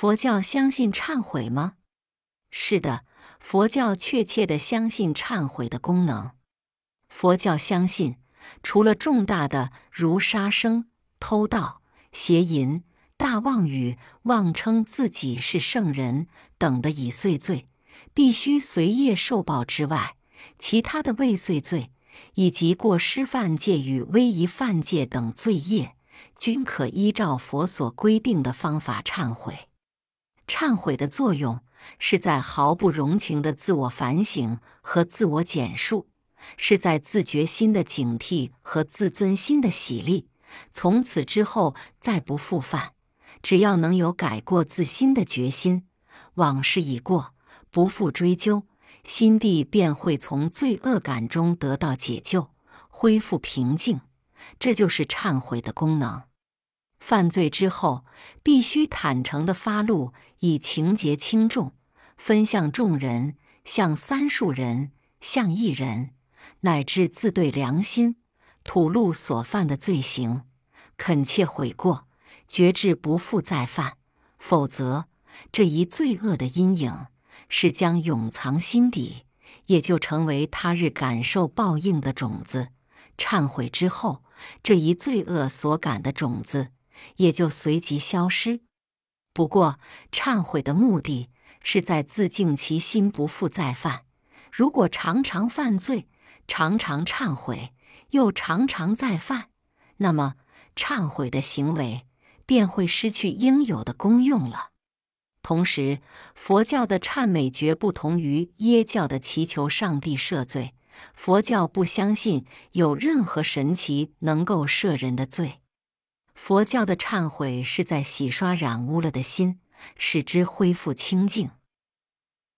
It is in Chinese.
佛教相信忏悔吗？是的，佛教确切的相信忏悔的功能。佛教相信，除了重大的如杀生、偷盗、邪淫、大妄语、妄称自己是圣人等的已遂罪，必须随业受报之外，其他的未遂罪，以及过失犯戒与威仪犯戒等罪业，均可依照佛所规定的方法忏悔。忏悔的作用是在毫不容情的自我反省和自我检束，是在自觉心的警惕和自尊心的洗礼。从此之后再不复犯。只要能有改过自新的决心，往事已过，不复追究，心地便会从罪恶感中得到解救，恢复平静。这就是忏悔的功能。犯罪之后，必须坦诚的发露，以情节轻重分向众人，向三数人，向一人，乃至自对良心，吐露所犯的罪行，恳切悔过，决志不复再犯。否则，这一罪恶的阴影是将永藏心底，也就成为他日感受报应的种子。忏悔之后，这一罪恶所感的种子。也就随即消失。不过，忏悔的目的是在自净其心，不复再犯。如果常常犯罪，常常忏悔，又常常再犯，那么忏悔的行为便会失去应有的功用了。同时，佛教的忏美绝不同于耶教的祈求上帝赦罪。佛教不相信有任何神奇能够赦人的罪。佛教的忏悔是在洗刷染污了的心，使之恢复清净。